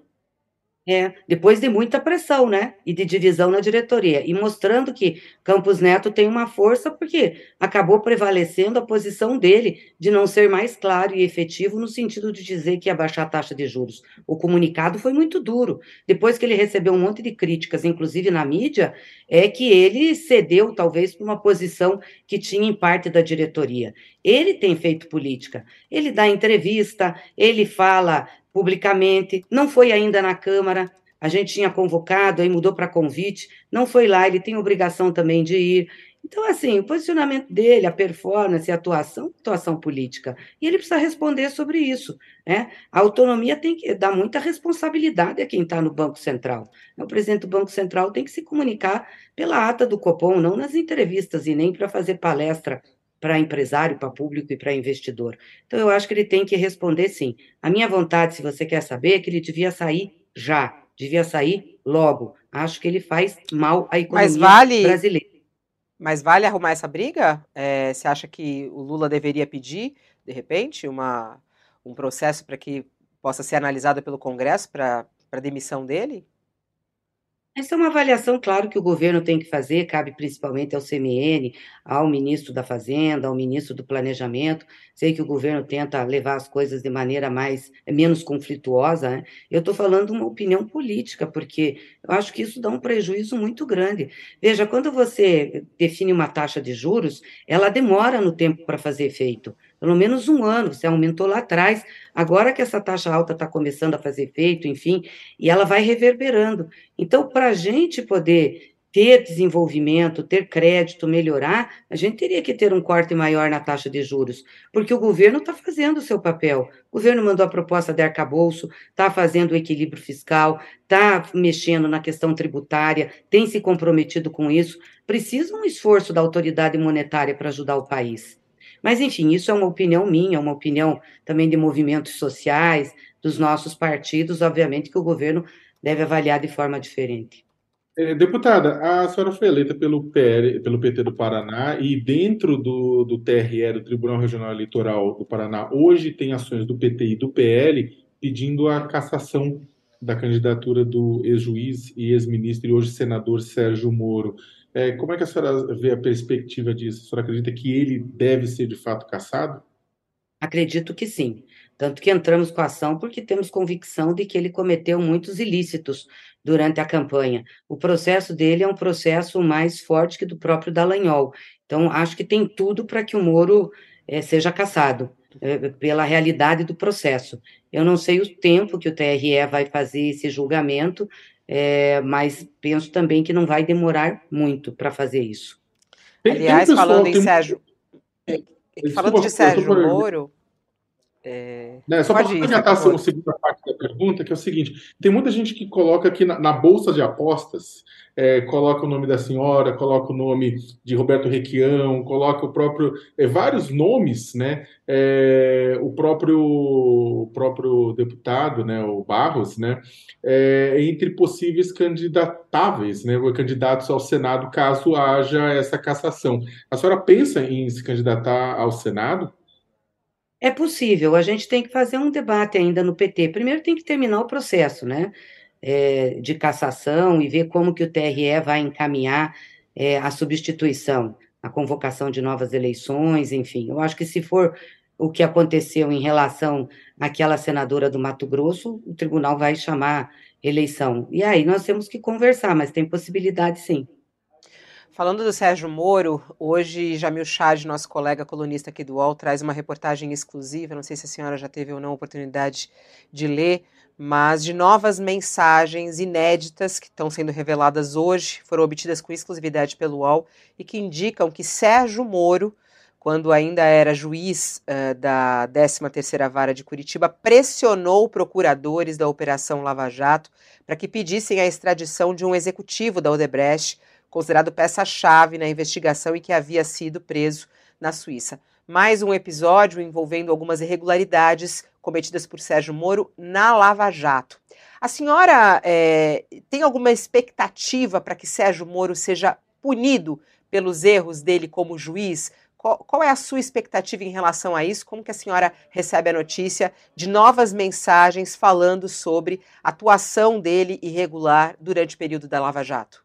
É, depois de muita pressão, né? E de divisão na diretoria. E mostrando que Campos Neto tem uma força, porque acabou prevalecendo a posição dele de não ser mais claro e efetivo no sentido de dizer que ia baixar a taxa de juros. O comunicado foi muito duro. Depois que ele recebeu um monte de críticas, inclusive na mídia, é que ele cedeu, talvez, para uma posição que tinha em parte da diretoria. Ele tem feito política. Ele dá entrevista, ele fala publicamente, não foi ainda na Câmara, a gente tinha convocado, aí mudou para convite, não foi lá, ele tem obrigação também de ir. Então, assim, o posicionamento dele, a performance, a atuação, atuação política. E ele precisa responder sobre isso. Né? A autonomia tem que dar muita responsabilidade a quem está no Banco Central. O presidente do Banco Central tem que se comunicar pela ata do Copom, não nas entrevistas e nem para fazer palestra para empresário, para público e para investidor. Então, eu acho que ele tem que responder sim. A minha vontade, se você quer saber, é que ele devia sair já, devia sair logo. Acho que ele faz mal à economia mas vale, brasileira. Mas vale arrumar essa briga? É, você acha que o Lula deveria pedir, de repente, uma, um processo para que possa ser analisado pelo Congresso para a demissão dele? Essa é uma avaliação, claro, que o governo tem que fazer, cabe principalmente ao CMN, ao ministro da Fazenda, ao ministro do Planejamento. Sei que o governo tenta levar as coisas de maneira mais menos conflituosa. Né? Eu estou falando uma opinião política, porque eu acho que isso dá um prejuízo muito grande. Veja, quando você define uma taxa de juros, ela demora no tempo para fazer efeito pelo menos um ano, você aumentou lá atrás, agora que essa taxa alta está começando a fazer efeito, enfim, e ela vai reverberando. Então, para a gente poder ter desenvolvimento, ter crédito, melhorar, a gente teria que ter um corte maior na taxa de juros, porque o governo está fazendo o seu papel. O governo mandou a proposta de arcabouço, está fazendo o equilíbrio fiscal, está mexendo na questão tributária, tem se comprometido com isso. Precisa um esforço da autoridade monetária para ajudar o país. Mas, enfim, isso é uma opinião minha, uma opinião também de movimentos sociais, dos nossos partidos. Obviamente que o governo deve avaliar de forma diferente. É, deputada, a senhora foi eleita pelo, PL, pelo PT do Paraná e dentro do, do TRE, do Tribunal Regional Eleitoral do Paraná, hoje tem ações do PT e do PL pedindo a cassação da candidatura do ex-juiz e ex-ministro e hoje senador Sérgio Moro. É, como é que a senhora vê a perspectiva disso? A senhora acredita que ele deve ser de fato cassado? Acredito que sim. Tanto que entramos com a ação porque temos convicção de que ele cometeu muitos ilícitos durante a campanha. O processo dele é um processo mais forte que do próprio Dallagnol. Então, acho que tem tudo para que o Moro é, seja cassado é, pela realidade do processo. Eu não sei o tempo que o TRE vai fazer esse julgamento, é, mas penso também que não vai demorar muito para fazer isso. Aliás, falando em Sérgio, falando de Sérgio Moro, é... Né, só para complementar a segunda parte da pergunta, que é o seguinte: tem muita gente que coloca aqui na, na bolsa de apostas, é, coloca o nome da senhora, coloca o nome de Roberto Requião, coloca o próprio. É, vários nomes, né? É, o, próprio, o próprio deputado, né, o Barros, né? É, entre possíveis candidatáveis, né? Candidatos ao Senado, caso haja essa cassação. A senhora pensa em se candidatar ao Senado? É possível, a gente tem que fazer um debate ainda no PT. Primeiro tem que terminar o processo, né, é, de cassação e ver como que o TRE vai encaminhar é, a substituição, a convocação de novas eleições, enfim. Eu acho que se for o que aconteceu em relação àquela senadora do Mato Grosso, o tribunal vai chamar eleição. E aí nós temos que conversar, mas tem possibilidade sim. Falando do Sérgio Moro, hoje Jamil Chad, nosso colega colunista aqui do UOL, traz uma reportagem exclusiva, não sei se a senhora já teve ou não oportunidade de ler, mas de novas mensagens inéditas que estão sendo reveladas hoje, foram obtidas com exclusividade pelo UOL e que indicam que Sérgio Moro, quando ainda era juiz uh, da 13ª Vara de Curitiba, pressionou procuradores da Operação Lava Jato para que pedissem a extradição de um executivo da Odebrecht, considerado peça-chave na investigação e que havia sido preso na Suíça. Mais um episódio envolvendo algumas irregularidades cometidas por Sérgio Moro na Lava Jato. A senhora é, tem alguma expectativa para que Sérgio Moro seja punido pelos erros dele como juiz? Qual, é a sua expectativa em relação a isso? Como que a senhora recebe a notícia de novas mensagens falando sobre a atuação dele irregular durante o período da Lava Jato?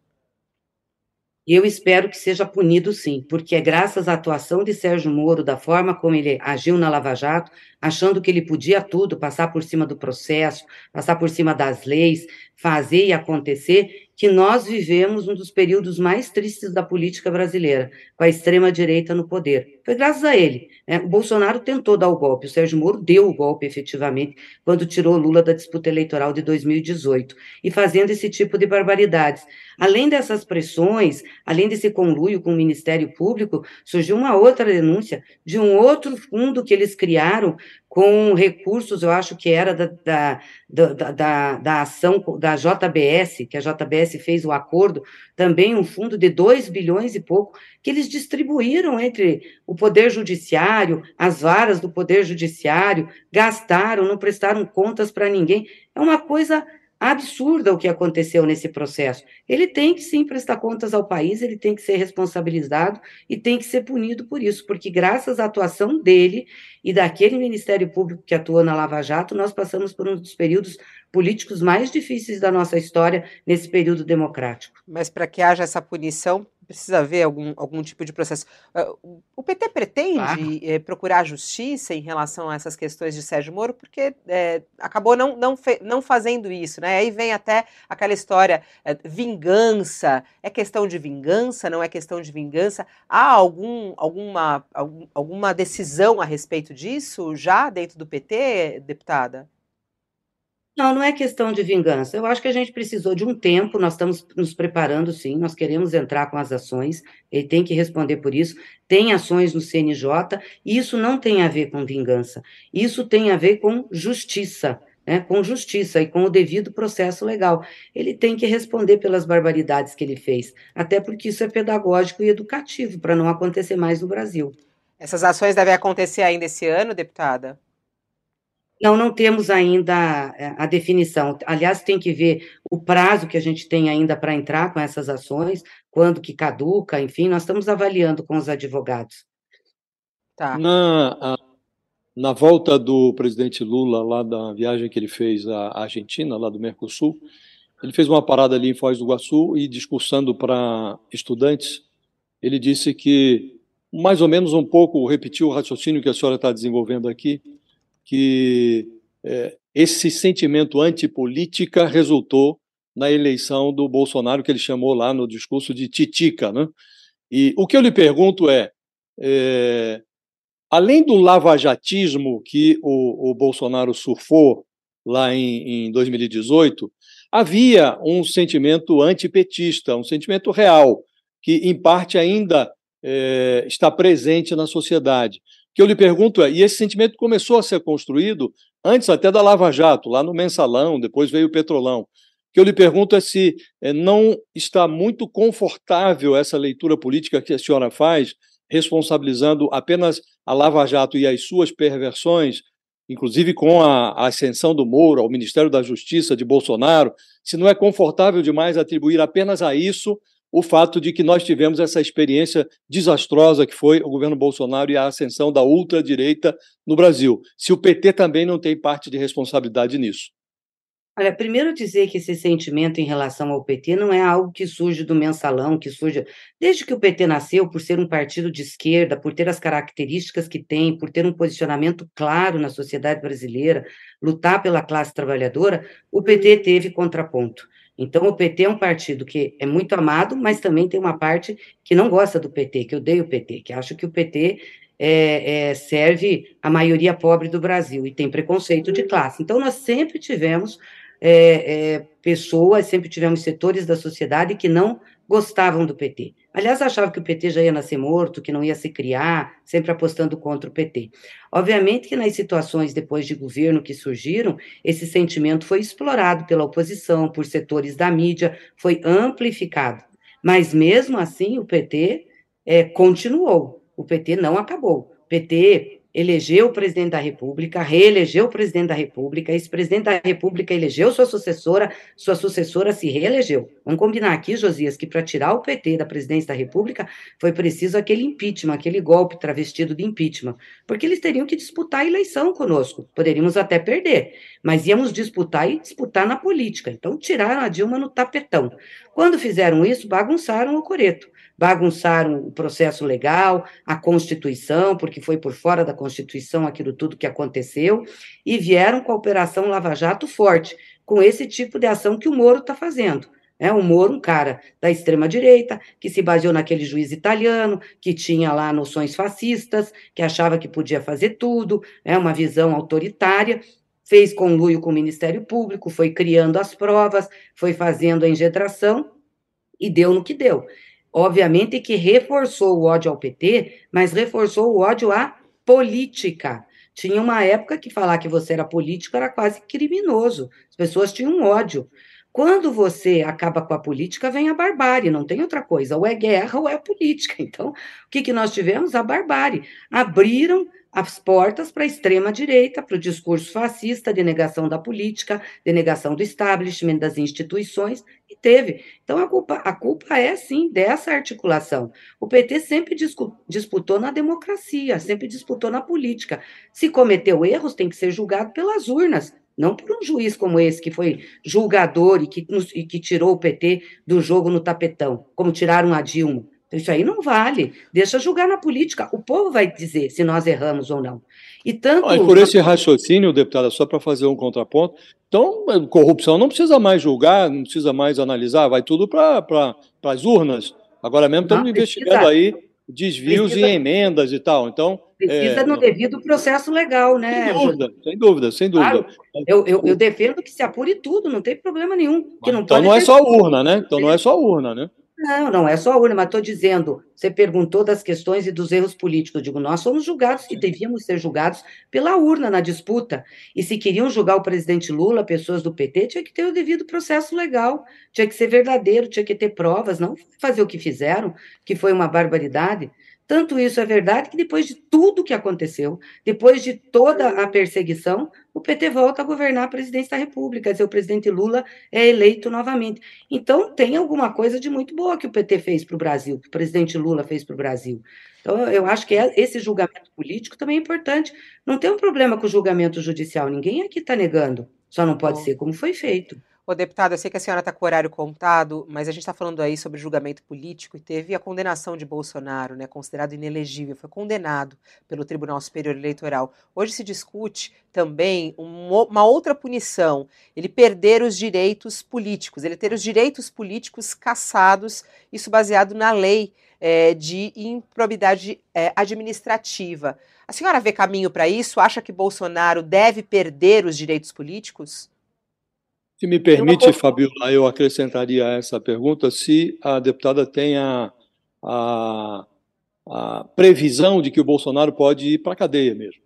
Eu espero que seja punido sim, porque é graças à atuação de Sérgio Moro, da forma como ele agiu na Lava Jato, achando que ele podia tudo, passar por cima do processo, passar por cima das leis, fazer e acontecer, que nós vivemos um dos períodos mais tristes da política brasileira, com a extrema-direita no poder. Foi graças a ele. Né? O Bolsonaro tentou dar o golpe, o Sérgio Moro deu o golpe efetivamente, quando tirou Lula da disputa eleitoral de 2018, e fazendo esse tipo de barbaridades. Além dessas pressões, além desse conluio com o Ministério Público, surgiu uma outra denúncia de um outro fundo que eles criaram com recursos, eu acho que era da, da, da, da, da ação da JBS, que a JBS fez o acordo, também um fundo de 2 bilhões e pouco, que eles distribuíram entre o Poder Judiciário, as varas do Poder Judiciário, gastaram, não prestaram contas para ninguém. É uma coisa absurda o que aconteceu nesse processo. Ele tem que sim prestar contas ao país, ele tem que ser responsabilizado e tem que ser punido por isso, porque graças à atuação dele e daquele Ministério Público que atua na Lava Jato, nós passamos por um dos períodos políticos mais difíceis da nossa história nesse período democrático. Mas para que haja essa punição, precisa haver algum, algum tipo de processo. Uh, o PT pretende claro. eh, procurar justiça em relação a essas questões de Sérgio Moro, porque eh, acabou não, não, não fazendo isso, né? Aí vem até aquela história, eh, vingança, é questão de vingança, não é questão de vingança? Há algum, alguma, algum, alguma decisão a respeito disso já dentro do PT, deputada? Não, não é questão de vingança. Eu acho que a gente precisou de um tempo, nós estamos nos preparando, sim, nós queremos entrar com as ações, ele tem que responder por isso. Tem ações no CNJ, e isso não tem a ver com vingança, isso tem a ver com justiça. Né, com justiça e com o devido processo legal. Ele tem que responder pelas barbaridades que ele fez, até porque isso é pedagógico e educativo para não acontecer mais no Brasil. Essas ações devem acontecer ainda esse ano, deputada? Não, não temos ainda a, a definição. Aliás, tem que ver o prazo que a gente tem ainda para entrar com essas ações, quando que caduca, enfim, nós estamos avaliando com os advogados. Tá. Na, na volta do presidente Lula, lá da viagem que ele fez à Argentina, lá do Mercosul, ele fez uma parada ali em Foz do Iguaçu e, discursando para estudantes, ele disse que, mais ou menos um pouco, repetiu o raciocínio que a senhora está desenvolvendo aqui, que é, esse sentimento antipolítica resultou na eleição do Bolsonaro, que ele chamou lá no discurso de titica. Né? E o que eu lhe pergunto é, é além do lavajatismo que o, o Bolsonaro surfou lá em, em 2018, havia um sentimento antipetista, um sentimento real, que em parte ainda é, está presente na sociedade. Que eu lhe pergunto é: e esse sentimento começou a ser construído antes até da Lava Jato, lá no Mensalão, depois veio o Petrolão. Que eu lhe pergunto é se é, não está muito confortável essa leitura política que a senhora faz, responsabilizando apenas a Lava Jato e as suas perversões inclusive com a, ascensão do Moro ao Ministério da Justiça de Bolsonaro, se não é confortável demais atribuir apenas a isso o fato de que nós tivemos essa experiência desastrosa que foi o governo Bolsonaro e a ascensão da ultradireita no Brasil. Se o PT também não tem parte de responsabilidade nisso. Olha, primeiro dizer que esse sentimento em relação ao PT não é algo que surge do mensalão, que surge desde que o PT nasceu, por ser um partido de esquerda, por ter as características que tem, por ter um posicionamento claro na sociedade brasileira, lutar pela classe trabalhadora, o PT teve contraponto. Então, o PT é um partido que é muito amado, mas também tem uma parte que não gosta do PT, que odeia o PT, que acha que o PT é, é, serve a maioria pobre do Brasil e tem preconceito de classe. Então, nós sempre tivemos é, é, pessoas, sempre tivemos setores da sociedade que não gostavam do PT. Aliás, achavam que o PT já ia nascer morto, que não ia se criar, sempre apostando contra o PT. Obviamente que nas situações depois de governo que surgiram, esse sentimento foi explorado pela oposição, por setores da mídia, foi amplificado. Mas mesmo assim, o PT é, continuou. O PT não acabou. PT elegeu o presidente da República, reelegeu o presidente da República, esse presidente da República elegeu sua sucessora, sua sucessora se reelegeu. Vamos combinar aqui, Josias, que para tirar o PT da presidência da República foi preciso aquele impeachment, aquele golpe travestido de impeachment, porque eles teriam que disputar a eleição conosco. Poderíamos até perder, mas íamos disputar e disputar na política. Então tiraram a Dilma no tapetão. Quando fizeram isso, bagunçaram o coreto bagunçaram o processo legal, a Constituição, porque foi por fora da Constituição aquilo tudo que aconteceu, e vieram com a Operação Lava Jato forte, com esse tipo de ação que o Moro está fazendo. É, o Moro, um cara da extrema-direita, que se baseou naquele juiz italiano, que tinha lá noções fascistas, que achava que podia fazer tudo, é uma visão autoritária, fez conluio com o Ministério Público, foi criando as provas, foi fazendo a injetração e deu no que deu. Obviamente que reforçou o ódio ao PT, mas reforçou o ódio à política. Tinha uma época que falar que você era político era quase criminoso. As pessoas tinham ódio. Quando você acaba com a política, vem a barbárie, não tem outra coisa. Ou é guerra ou é política. Então, o que, que nós tivemos? A barbárie. Abriram as portas para a extrema-direita, para o discurso fascista, de negação da política, de negação do establishment, das instituições, e teve. Então, a culpa, a culpa é, sim, dessa articulação. O PT sempre disputou na democracia, sempre disputou na política. Se cometeu erros, tem que ser julgado pelas urnas, não por um juiz como esse, que foi julgador e que, e que tirou o PT do jogo no tapetão, como tiraram a Dilma. Isso aí não vale. Deixa julgar na política. O povo vai dizer se nós erramos ou não. E tanto. Ah, e por esse raciocínio, deputada, só para fazer um contraponto, então, corrupção não precisa mais julgar, não precisa mais analisar, vai tudo para pra, as urnas. Agora mesmo estamos investigando aí desvios precisa, e emendas e tal. Então. Precisa é, no devido processo legal, né? Sem dúvida, sem dúvida, sem dúvida. Claro, eu, eu, eu, defendo que se apure tudo, não tem problema nenhum. Que não então não é só urna, né? Então não é só urna, né? Não, não é só a urna, mas estou dizendo, você perguntou das questões e dos erros políticos. Eu digo, nós somos julgados e devíamos ser julgados pela urna na disputa. E se queriam julgar o presidente Lula, pessoas do PT, tinha que ter o devido processo legal, tinha que ser verdadeiro, tinha que ter provas, não fazer o que fizeram, que foi uma barbaridade. Tanto isso é verdade que depois de tudo que aconteceu, depois de toda a perseguição, o PT volta a governar a presidência da República, dizer, o presidente Lula é eleito novamente. Então, tem alguma coisa de muito boa que o PT fez para o Brasil, que o presidente Lula fez para o Brasil. Então, eu acho que é, esse julgamento político também é importante. Não tem um problema com o julgamento judicial, ninguém aqui está negando, só não pode ser como foi feito. Ô, deputado, eu sei que a senhora está com o horário contado, mas a gente está falando aí sobre julgamento político e teve a condenação de Bolsonaro, né, considerado inelegível, foi condenado pelo Tribunal Superior Eleitoral. Hoje se discute também uma outra punição, ele perder os direitos políticos, ele ter os direitos políticos cassados, isso baseado na lei é, de improbidade é, administrativa. A senhora vê caminho para isso? Acha que Bolsonaro deve perder os direitos políticos? Se me permite, Fabiola, eu acrescentaria a essa pergunta se a deputada tem a, a, a previsão de que o Bolsonaro pode ir para a cadeia mesmo.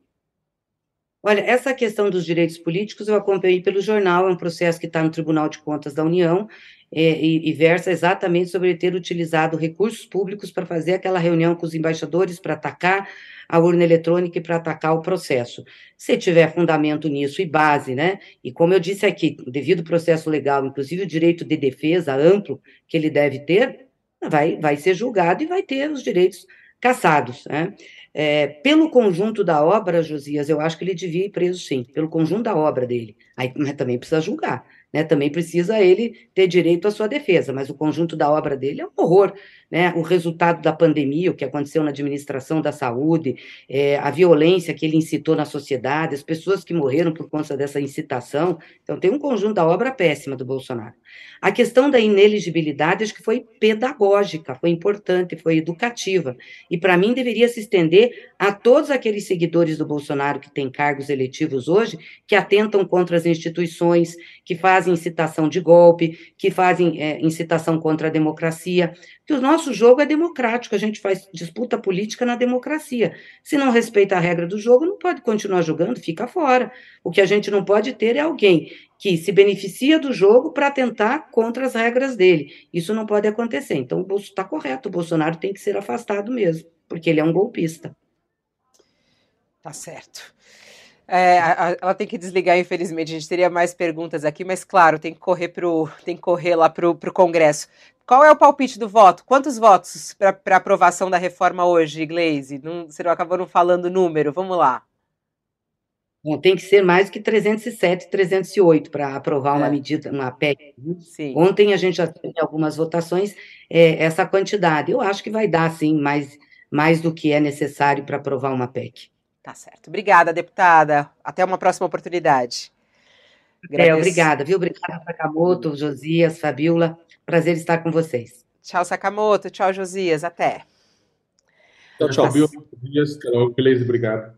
Olha, essa questão dos direitos políticos eu acompanhei pelo jornal, é um processo que está no Tribunal de Contas da União é, e, e, versa exatamente sobre ter utilizado recursos públicos para fazer aquela reunião com os embaixadores para atacar a urna eletrônica e para atacar o processo. Se tiver fundamento nisso e base, né? E como eu disse aqui, devido ao processo legal, inclusive o direito de defesa amplo que ele deve ter, vai, vai ser julgado e vai ter os direitos cassados, né? É, pelo conjunto da obra, Josias, eu acho que ele devia ir preso sim, pelo conjunto da obra dele. Aí, mas também precisa julgar, né? Também precisa ele ter direito à sua defesa, mas o conjunto da obra dele é um horror né, o resultado da pandemia, o que aconteceu na administração da saúde, é, a violência que ele incitou na sociedade, as pessoas que morreram por conta dessa incitação. Então, tem um conjunto da obra péssima do Bolsonaro. A questão da ineligibilidade, acho que foi pedagógica, foi importante, foi educativa. E, para mim, deveria se estender a todos aqueles seguidores do Bolsonaro que têm cargos eletivos hoje, que atentam contra as instituições, que fazem incitação de golpe, que fazem é, incitação contra a democracia que o nosso jogo é democrático, a gente faz disputa política na democracia. Se não respeita a regra do jogo, não pode continuar jogando, fica fora. O que a gente não pode ter é alguém que se beneficia do jogo para tentar contra as regras dele. Isso não pode acontecer. Então, o está correto, o Bolsonaro tem que ser afastado mesmo, porque ele é um golpista. Tá certo. É, a, ela tem que desligar, infelizmente. A gente teria mais perguntas aqui, mas claro, tem que correr pro, tem que correr lá para o Congresso. Qual é o palpite do voto? Quantos votos para aprovação da reforma hoje, Glaze? Não, você não acabou não falando o número. Vamos lá. Bom, tem que ser mais que 307, 308 para aprovar é. uma medida, uma PEC. Né? Sim. Ontem a gente já teve algumas votações, é, essa quantidade. Eu acho que vai dar, sim, mais, mais do que é necessário para aprovar uma PEC. Tá certo. Obrigada, deputada. Até uma próxima oportunidade. É, obrigada, viu? Obrigada, Sakamoto, Josias, Fabiola. Prazer estar com vocês. Tchau, Sakamoto. Tchau, Josias. Até. Tchau, tchau. Dias. Beleza, obrigado.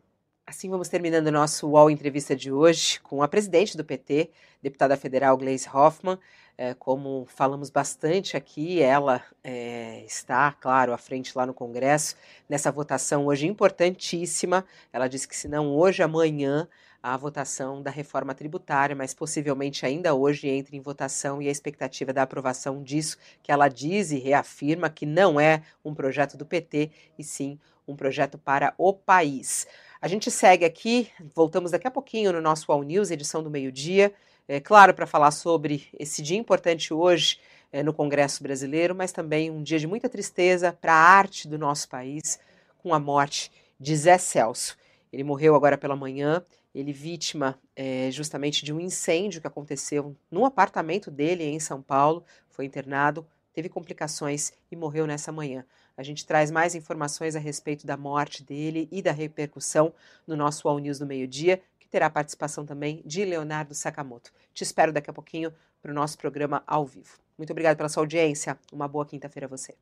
Assim vamos terminando nosso UOL Entrevista de hoje com a presidente do PT, deputada federal Gleisi Hoffmann. É, como falamos bastante aqui, ela é, está, claro, à frente lá no Congresso, nessa votação hoje importantíssima. Ela disse que se não hoje, amanhã, a votação da reforma tributária, mas possivelmente ainda hoje entre em votação e a expectativa da aprovação disso, que ela diz e reafirma que não é um projeto do PT, e sim um projeto para o país. A gente segue aqui, voltamos daqui a pouquinho no nosso All News, edição do meio-dia, é, claro, para falar sobre esse dia importante hoje é, no Congresso Brasileiro, mas também um dia de muita tristeza para a arte do nosso país, com a morte de Zé Celso. Ele morreu agora pela manhã ele vítima é, justamente de um incêndio que aconteceu no apartamento dele em São Paulo, foi internado, teve complicações e morreu nessa manhã. A gente traz mais informações a respeito da morte dele e da repercussão no nosso All News do meio-dia, que terá participação também de Leonardo Sakamoto. Te espero daqui a pouquinho para o nosso programa ao vivo. Muito obrigado pela sua audiência. Uma boa quinta-feira a você.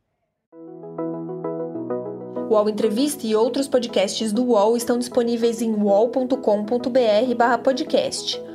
O UOL Entrevista e outros podcasts do UOL estão disponíveis em uol.com.br/podcast.